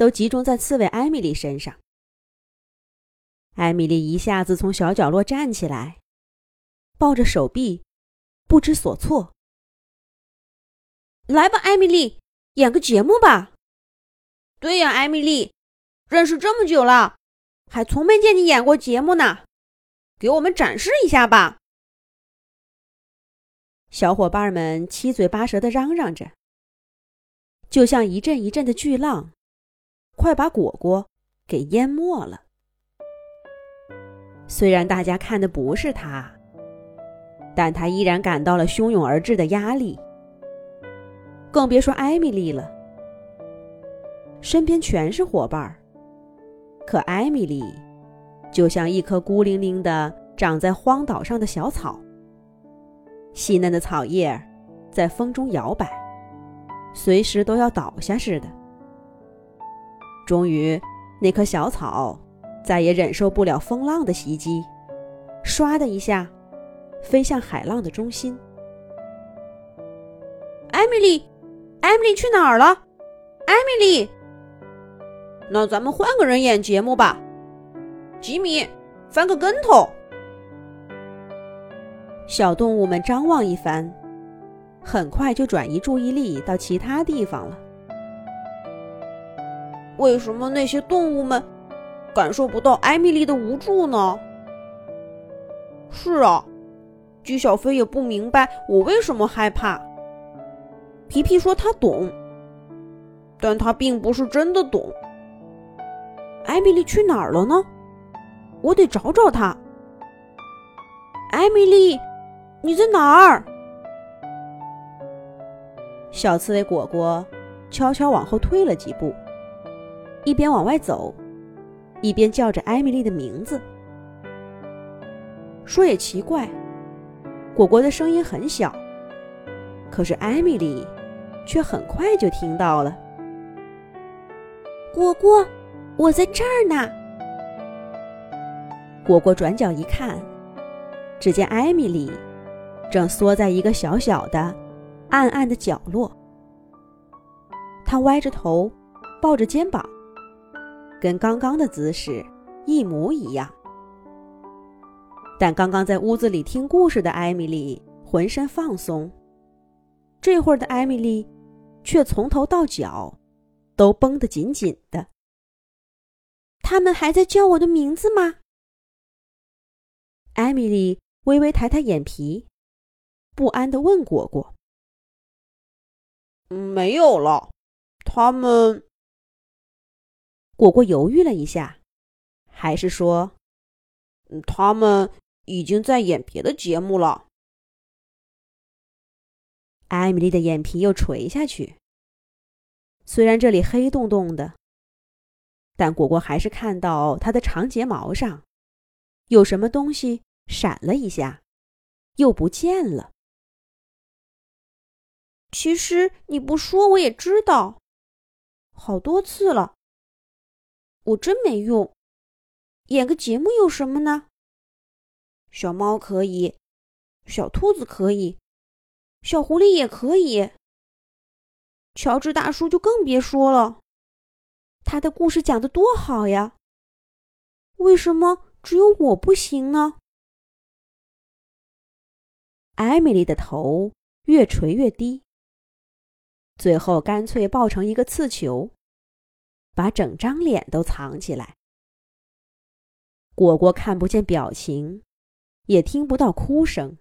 都集中在刺猬艾米丽身上。艾米丽一下子从小角落站起来，抱着手臂，不知所措。来吧，艾米丽，演个节目吧。对呀，艾米丽，认识这么久了，还从没见你演过节目呢，给我们展示一下吧。小伙伴们七嘴八舌的嚷嚷着，就像一阵一阵的巨浪，快把果果给淹没了。虽然大家看的不是他，但他依然感到了汹涌而至的压力。更别说艾米丽了，身边全是伙伴儿，可艾米丽就像一棵孤零零的长在荒岛上的小草。细嫩的草叶在风中摇摆，随时都要倒下似的。终于，那棵小草再也忍受不了风浪的袭击，唰的一下，飞向海浪的中心。艾米丽，艾米丽去哪儿了？艾米丽，那咱们换个人演节目吧。吉米，翻个跟头。小动物们张望一番，很快就转移注意力到其他地方了。为什么那些动物们感受不到艾米丽的无助呢？是啊，姬小飞也不明白我为什么害怕。皮皮说他懂，但他并不是真的懂。艾米丽去哪儿了呢？我得找找她。艾米丽。你在哪儿？小刺猬果果悄悄往后退了几步，一边往外走，一边叫着艾米丽的名字。说也奇怪，果果的声音很小，可是艾米丽却很快就听到了。果果，我在这儿呢。果果转角一看，只见艾米丽。正缩在一个小小的、暗暗的角落，她歪着头，抱着肩膀，跟刚刚的姿势一模一样。但刚刚在屋子里听故事的艾米丽浑身放松，这会儿的艾米丽却从头到脚都绷得紧紧的。他们还在叫我的名字吗？艾米丽微微抬抬眼皮。不安的问果果：“没有了，他们。”果果犹豫了一下，还是说：“他们已经在演别的节目了。”艾米丽的眼皮又垂下去。虽然这里黑洞洞的，但果果还是看到她的长睫毛上有什么东西闪了一下，又不见了。其实你不说我也知道，好多次了。我真没用，演个节目有什么呢？小猫可以，小兔子可以，小狐狸也可以。乔治大叔就更别说了，他的故事讲的多好呀。为什么只有我不行呢？艾米丽的头越垂越低。最后干脆抱成一个刺球，把整张脸都藏起来。果果看不见表情，也听不到哭声，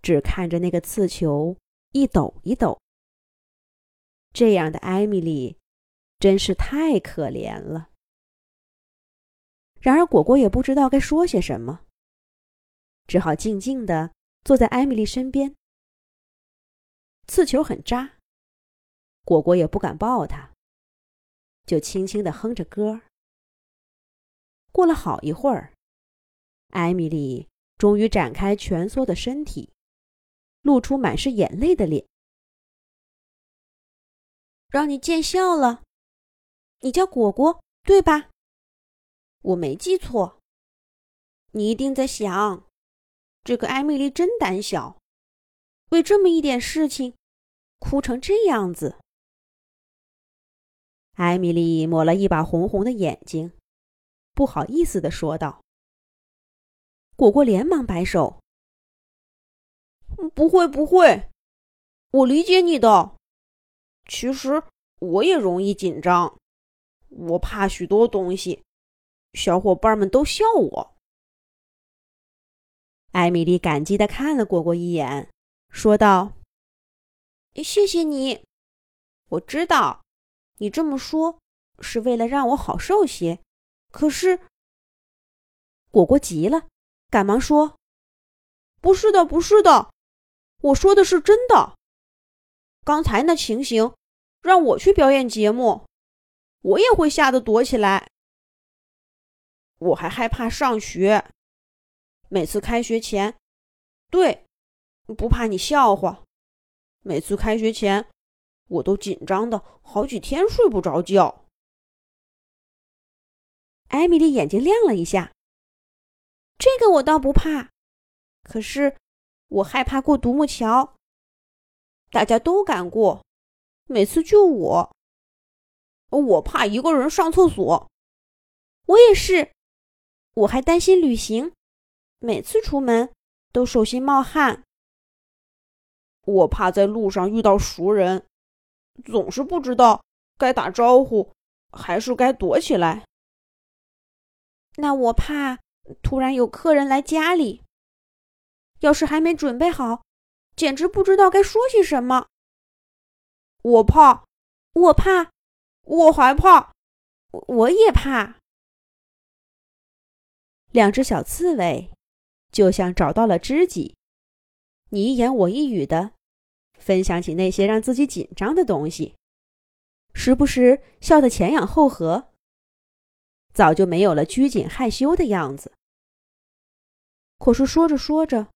只看着那个刺球一抖一抖。这样的艾米丽真是太可怜了。然而果果也不知道该说些什么，只好静静的坐在艾米丽身边。刺球很扎。果果也不敢抱他，就轻轻地哼着歌。过了好一会儿，艾米丽终于展开蜷缩的身体，露出满是眼泪的脸。让你见笑了，你叫果果对吧？我没记错。你一定在想，这个艾米丽真胆小，为这么一点事情，哭成这样子。艾米丽抹了一把红红的眼睛，不好意思的说道。果果连忙摆手：“不会，不会，我理解你的。其实我也容易紧张，我怕许多东西，小伙伴们都笑我。”艾米丽感激的看了果果一眼，说道：“谢谢你，我知道。”你这么说是为了让我好受些，可是果果急了，赶忙说：“不是的，不是的，我说的是真的。刚才那情形，让我去表演节目，我也会吓得躲起来。我还害怕上学，每次开学前，对，不怕你笑话，每次开学前。”我都紧张的好几天睡不着觉。艾米丽眼睛亮了一下。这个我倒不怕，可是我害怕过独木桥。大家都敢过，每次就我。我怕一个人上厕所。我也是。我还担心旅行，每次出门都手心冒汗。我怕在路上遇到熟人。总是不知道该打招呼还是该躲起来。那我怕突然有客人来家里，要是还没准备好，简直不知道该说些什么。我怕，我怕，我害怕，我也怕。两只小刺猬就像找到了知己，你一言我一语的。分享起那些让自己紧张的东西，时不时笑得前仰后合，早就没有了拘谨害羞的样子。可是说着说着，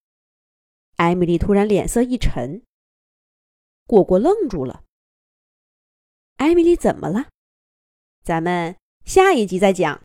艾米丽突然脸色一沉，果果愣住了。艾米丽怎么了？咱们下一集再讲。